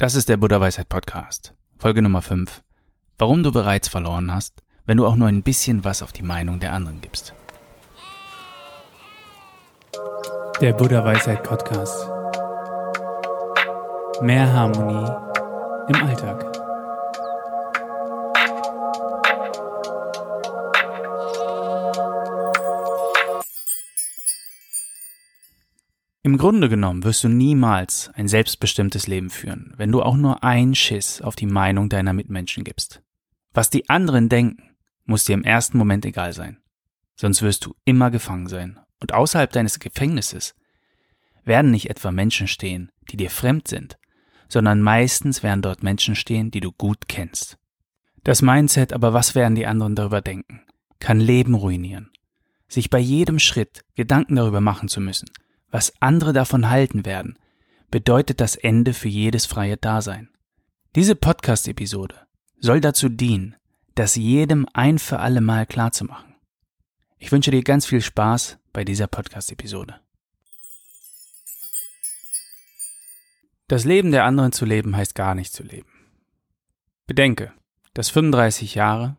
Das ist der Buddha Weisheit Podcast, Folge Nummer 5. Warum du bereits verloren hast, wenn du auch nur ein bisschen was auf die Meinung der anderen gibst. Der Buddha Weisheit Podcast. Mehr Harmonie im Alltag. Im Grunde genommen wirst du niemals ein selbstbestimmtes Leben führen, wenn du auch nur einen Schiss auf die Meinung deiner Mitmenschen gibst. Was die anderen denken, muss dir im ersten Moment egal sein. Sonst wirst du immer gefangen sein. Und außerhalb deines Gefängnisses werden nicht etwa Menschen stehen, die dir fremd sind, sondern meistens werden dort Menschen stehen, die du gut kennst. Das Mindset, aber was werden die anderen darüber denken, kann Leben ruinieren. Sich bei jedem Schritt Gedanken darüber machen zu müssen, was andere davon halten werden, bedeutet das Ende für jedes freie Dasein. Diese Podcast-Episode soll dazu dienen, das jedem ein für alle Mal klarzumachen. Ich wünsche dir ganz viel Spaß bei dieser Podcast-Episode. Das Leben der anderen zu leben heißt gar nicht zu leben. Bedenke, dass 35 Jahre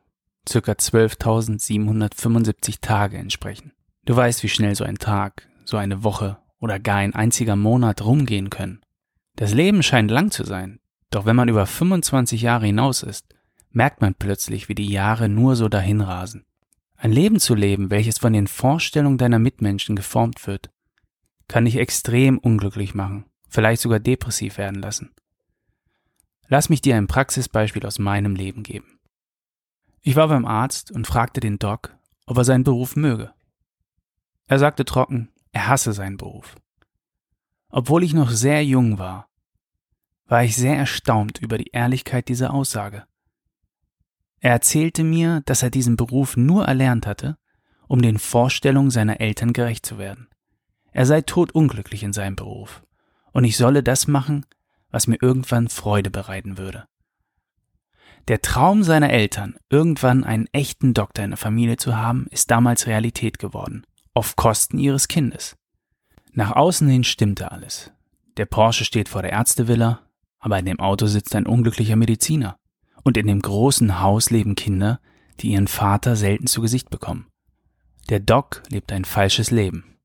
circa 12.775 Tage entsprechen. Du weißt, wie schnell so ein Tag, so eine Woche oder gar ein einziger Monat rumgehen können. Das Leben scheint lang zu sein, doch wenn man über 25 Jahre hinaus ist, merkt man plötzlich, wie die Jahre nur so dahinrasen. Ein Leben zu leben, welches von den Vorstellungen deiner Mitmenschen geformt wird, kann dich extrem unglücklich machen, vielleicht sogar depressiv werden lassen. Lass mich dir ein Praxisbeispiel aus meinem Leben geben. Ich war beim Arzt und fragte den Doc, ob er seinen Beruf möge. Er sagte trocken, er hasse seinen Beruf. Obwohl ich noch sehr jung war, war ich sehr erstaunt über die Ehrlichkeit dieser Aussage. Er erzählte mir, dass er diesen Beruf nur erlernt hatte, um den Vorstellungen seiner Eltern gerecht zu werden. Er sei todunglücklich in seinem Beruf, und ich solle das machen, was mir irgendwann Freude bereiten würde. Der Traum seiner Eltern, irgendwann einen echten Doktor in der Familie zu haben, ist damals Realität geworden auf Kosten ihres Kindes. Nach außen hin stimmte alles. Der Porsche steht vor der Ärztevilla, aber in dem Auto sitzt ein unglücklicher Mediziner. Und in dem großen Haus leben Kinder, die ihren Vater selten zu Gesicht bekommen. Der Doc lebt ein falsches Leben.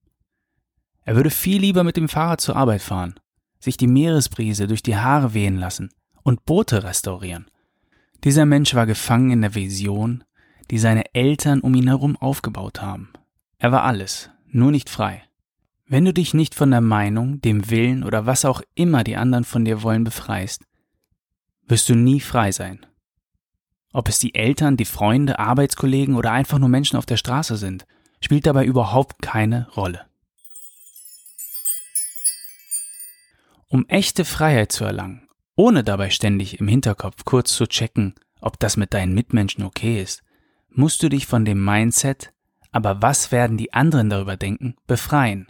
Er würde viel lieber mit dem Fahrrad zur Arbeit fahren, sich die Meeresbrise durch die Haare wehen lassen und Boote restaurieren. Dieser Mensch war gefangen in der Vision, die seine Eltern um ihn herum aufgebaut haben. Er war alles, nur nicht frei. Wenn du dich nicht von der Meinung, dem Willen oder was auch immer die anderen von dir wollen befreist, wirst du nie frei sein. Ob es die Eltern, die Freunde, Arbeitskollegen oder einfach nur Menschen auf der Straße sind, spielt dabei überhaupt keine Rolle. Um echte Freiheit zu erlangen, ohne dabei ständig im Hinterkopf kurz zu checken, ob das mit deinen Mitmenschen okay ist, musst du dich von dem Mindset, aber was werden die anderen darüber denken, befreien.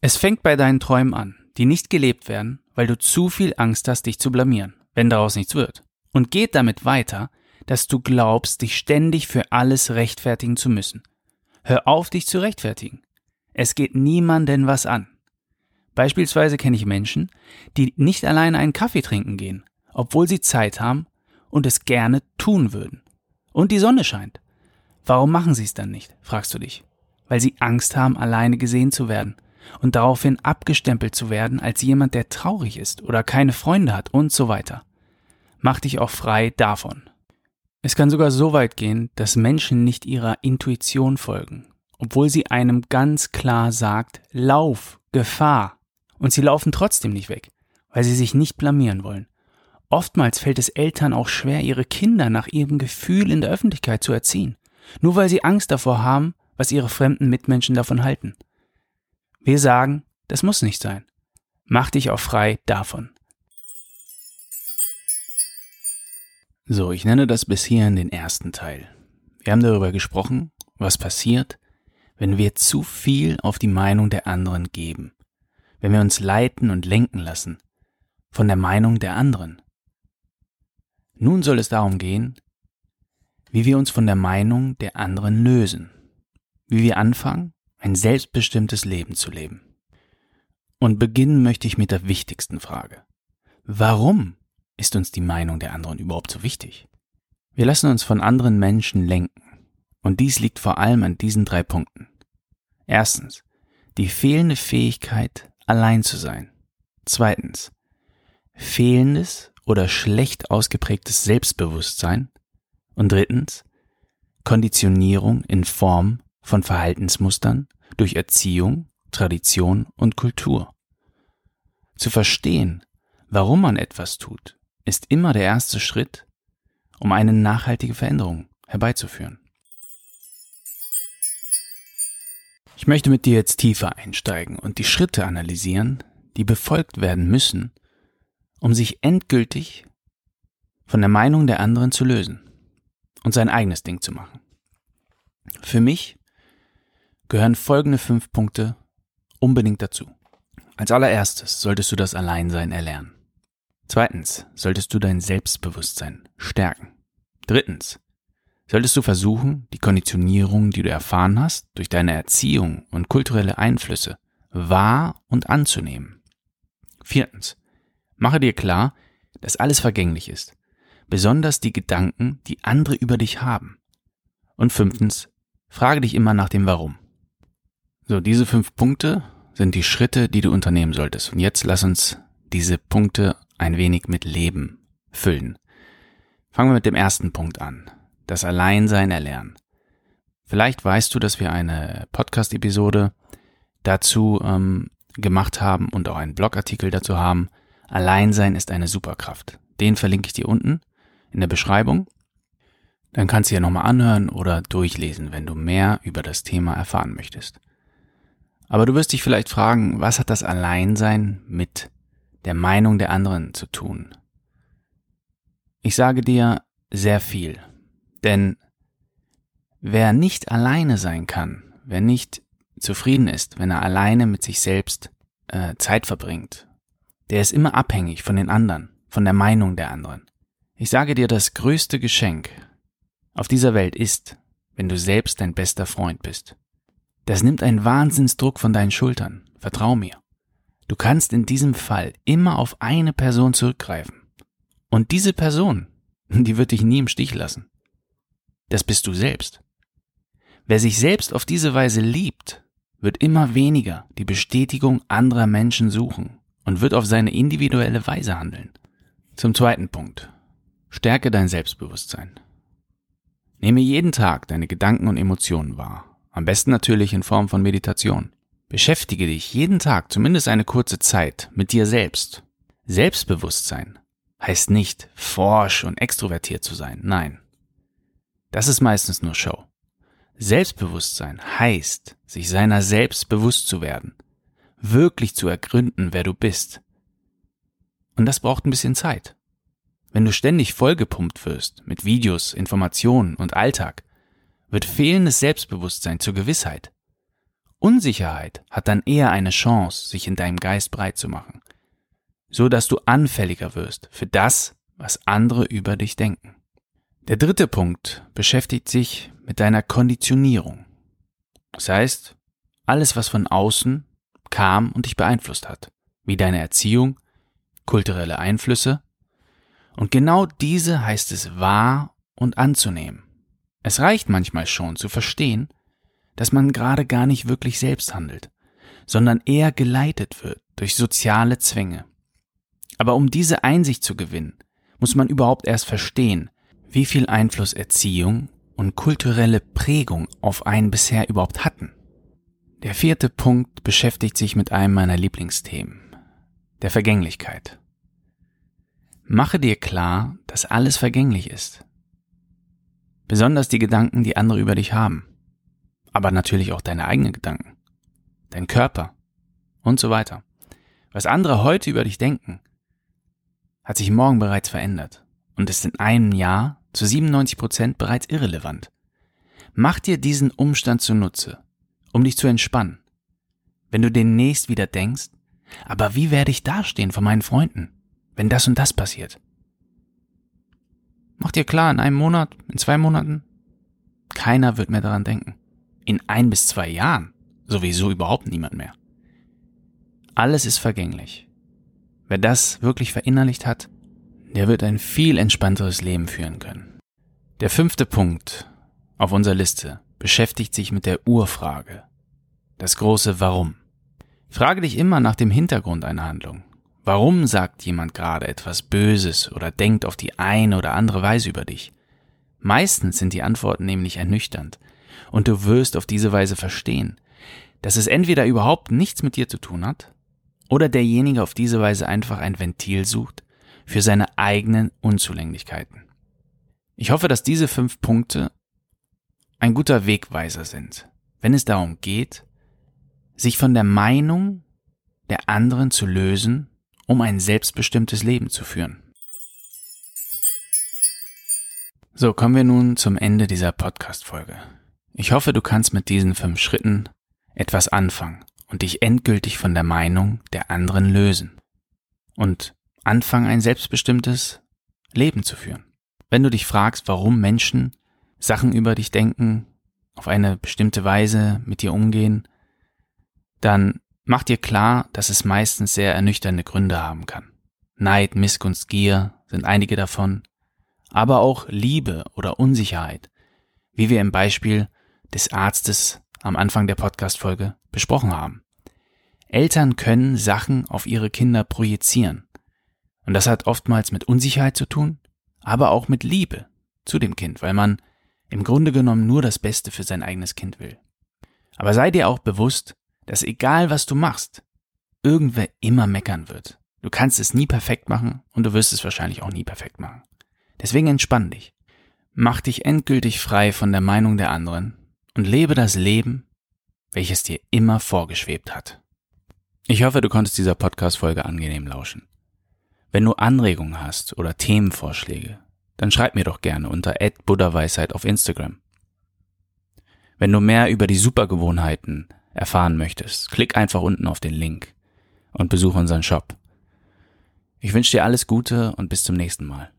Es fängt bei deinen Träumen an, die nicht gelebt werden, weil du zu viel Angst hast, dich zu blamieren, wenn daraus nichts wird. Und geht damit weiter, dass du glaubst, dich ständig für alles rechtfertigen zu müssen. Hör auf, dich zu rechtfertigen. Es geht niemanden was an. Beispielsweise kenne ich Menschen, die nicht alleine einen Kaffee trinken gehen, obwohl sie Zeit haben und es gerne tun würden. Und die Sonne scheint. Warum machen sie es dann nicht, fragst du dich. Weil sie Angst haben, alleine gesehen zu werden und daraufhin abgestempelt zu werden als jemand, der traurig ist oder keine Freunde hat und so weiter. Mach dich auch frei davon. Es kann sogar so weit gehen, dass Menschen nicht ihrer Intuition folgen, obwohl sie einem ganz klar sagt, Lauf, Gefahr. Und sie laufen trotzdem nicht weg, weil sie sich nicht blamieren wollen. Oftmals fällt es Eltern auch schwer, ihre Kinder nach ihrem Gefühl in der Öffentlichkeit zu erziehen nur weil sie Angst davor haben, was ihre fremden Mitmenschen davon halten. Wir sagen, das muss nicht sein. Mach dich auch frei davon. So, ich nenne das bis hierhin den ersten Teil. Wir haben darüber gesprochen, was passiert, wenn wir zu viel auf die Meinung der anderen geben, wenn wir uns leiten und lenken lassen von der Meinung der anderen. Nun soll es darum gehen, wie wir uns von der Meinung der anderen lösen, wie wir anfangen, ein selbstbestimmtes Leben zu leben. Und beginnen möchte ich mit der wichtigsten Frage. Warum ist uns die Meinung der anderen überhaupt so wichtig? Wir lassen uns von anderen Menschen lenken. Und dies liegt vor allem an diesen drei Punkten. Erstens, die fehlende Fähigkeit, allein zu sein. Zweitens, fehlendes oder schlecht ausgeprägtes Selbstbewusstsein. Und drittens, Konditionierung in Form von Verhaltensmustern durch Erziehung, Tradition und Kultur. Zu verstehen, warum man etwas tut, ist immer der erste Schritt, um eine nachhaltige Veränderung herbeizuführen. Ich möchte mit dir jetzt tiefer einsteigen und die Schritte analysieren, die befolgt werden müssen, um sich endgültig von der Meinung der anderen zu lösen und sein eigenes Ding zu machen. Für mich gehören folgende fünf Punkte unbedingt dazu. Als allererstes solltest du das Alleinsein erlernen. Zweitens solltest du dein Selbstbewusstsein stärken. Drittens solltest du versuchen, die Konditionierung, die du erfahren hast, durch deine Erziehung und kulturelle Einflüsse wahr und anzunehmen. Viertens mache dir klar, dass alles vergänglich ist, besonders die Gedanken, die andere über dich haben. Und fünftens, frage dich immer nach dem Warum. So, diese fünf Punkte sind die Schritte, die du unternehmen solltest. Und jetzt lass uns diese Punkte ein wenig mit Leben füllen. Fangen wir mit dem ersten Punkt an. Das Alleinsein erlernen. Vielleicht weißt du, dass wir eine Podcast-Episode dazu ähm, gemacht haben und auch einen Blogartikel dazu haben. Alleinsein ist eine Superkraft. Den verlinke ich dir unten in der Beschreibung. Dann kannst du ja nochmal anhören oder durchlesen, wenn du mehr über das Thema erfahren möchtest. Aber du wirst dich vielleicht fragen, was hat das Alleinsein mit der Meinung der anderen zu tun? Ich sage dir sehr viel, denn wer nicht alleine sein kann, wer nicht zufrieden ist, wenn er alleine mit sich selbst äh, Zeit verbringt, der ist immer abhängig von den anderen, von der Meinung der anderen. Ich sage dir, das größte Geschenk auf dieser Welt ist, wenn du selbst dein bester Freund bist. Das nimmt einen Wahnsinnsdruck von deinen Schultern. Vertrau mir. Du kannst in diesem Fall immer auf eine Person zurückgreifen. Und diese Person, die wird dich nie im Stich lassen. Das bist du selbst. Wer sich selbst auf diese Weise liebt, wird immer weniger die Bestätigung anderer Menschen suchen und wird auf seine individuelle Weise handeln. Zum zweiten Punkt. Stärke dein Selbstbewusstsein. Nehme jeden Tag deine Gedanken und Emotionen wahr am besten natürlich in Form von Meditation. Beschäftige dich jeden Tag zumindest eine kurze Zeit mit dir selbst. Selbstbewusstsein heißt nicht forsch und extrovertiert zu sein, nein. Das ist meistens nur Show. Selbstbewusstsein heißt, sich seiner selbst bewusst zu werden, wirklich zu ergründen, wer du bist. Und das braucht ein bisschen Zeit. Wenn du ständig vollgepumpt wirst mit Videos, Informationen und Alltag, wird fehlendes Selbstbewusstsein zur Gewissheit. Unsicherheit hat dann eher eine Chance, sich in deinem Geist breit zu machen, so dass du anfälliger wirst für das, was andere über dich denken. Der dritte Punkt beschäftigt sich mit deiner Konditionierung. Das heißt, alles, was von außen kam und dich beeinflusst hat, wie deine Erziehung, kulturelle Einflüsse. Und genau diese heißt es wahr und anzunehmen. Es reicht manchmal schon zu verstehen, dass man gerade gar nicht wirklich selbst handelt, sondern eher geleitet wird durch soziale Zwänge. Aber um diese Einsicht zu gewinnen, muss man überhaupt erst verstehen, wie viel Einfluss Erziehung und kulturelle Prägung auf einen bisher überhaupt hatten. Der vierte Punkt beschäftigt sich mit einem meiner Lieblingsthemen, der Vergänglichkeit. Mache dir klar, dass alles vergänglich ist. Besonders die Gedanken, die andere über dich haben. Aber natürlich auch deine eigenen Gedanken. Dein Körper. Und so weiter. Was andere heute über dich denken, hat sich morgen bereits verändert und ist in einem Jahr zu 97 Prozent bereits irrelevant. Mach dir diesen Umstand zunutze, um dich zu entspannen. Wenn du demnächst wieder denkst, aber wie werde ich dastehen vor meinen Freunden, wenn das und das passiert? Mach dir klar, in einem Monat, in zwei Monaten, keiner wird mehr daran denken. In ein bis zwei Jahren sowieso überhaupt niemand mehr. Alles ist vergänglich. Wer das wirklich verinnerlicht hat, der wird ein viel entspannteres Leben führen können. Der fünfte Punkt auf unserer Liste beschäftigt sich mit der Urfrage. Das große Warum. Frage dich immer nach dem Hintergrund einer Handlung. Warum sagt jemand gerade etwas Böses oder denkt auf die eine oder andere Weise über dich? Meistens sind die Antworten nämlich ernüchternd und du wirst auf diese Weise verstehen, dass es entweder überhaupt nichts mit dir zu tun hat oder derjenige auf diese Weise einfach ein Ventil sucht für seine eigenen Unzulänglichkeiten. Ich hoffe, dass diese fünf Punkte ein guter Wegweiser sind, wenn es darum geht, sich von der Meinung der anderen zu lösen, um ein selbstbestimmtes Leben zu führen. So, kommen wir nun zum Ende dieser Podcast-Folge. Ich hoffe, du kannst mit diesen fünf Schritten etwas anfangen und dich endgültig von der Meinung der anderen lösen. Und anfangen, ein selbstbestimmtes Leben zu führen. Wenn du dich fragst, warum Menschen Sachen über dich denken, auf eine bestimmte Weise mit dir umgehen, dann mach dir klar, dass es meistens sehr ernüchternde Gründe haben kann. Neid, Missgunst, Gier sind einige davon, aber auch Liebe oder Unsicherheit, wie wir im Beispiel des Arztes am Anfang der Podcast-Folge besprochen haben. Eltern können Sachen auf ihre Kinder projizieren. Und das hat oftmals mit Unsicherheit zu tun, aber auch mit Liebe zu dem Kind, weil man im Grunde genommen nur das Beste für sein eigenes Kind will. Aber sei dir auch bewusst, dass egal was du machst, irgendwer immer meckern wird. Du kannst es nie perfekt machen und du wirst es wahrscheinlich auch nie perfekt machen. Deswegen entspann dich. Mach dich endgültig frei von der Meinung der anderen und lebe das Leben, welches dir immer vorgeschwebt hat. Ich hoffe, du konntest dieser Podcast-Folge angenehm lauschen. Wenn du Anregungen hast oder Themenvorschläge, dann schreib mir doch gerne unter buddhaweisheit auf Instagram. Wenn du mehr über die Supergewohnheiten erfahren möchtest, klick einfach unten auf den Link und besuche unseren Shop. Ich wünsche dir alles Gute und bis zum nächsten Mal.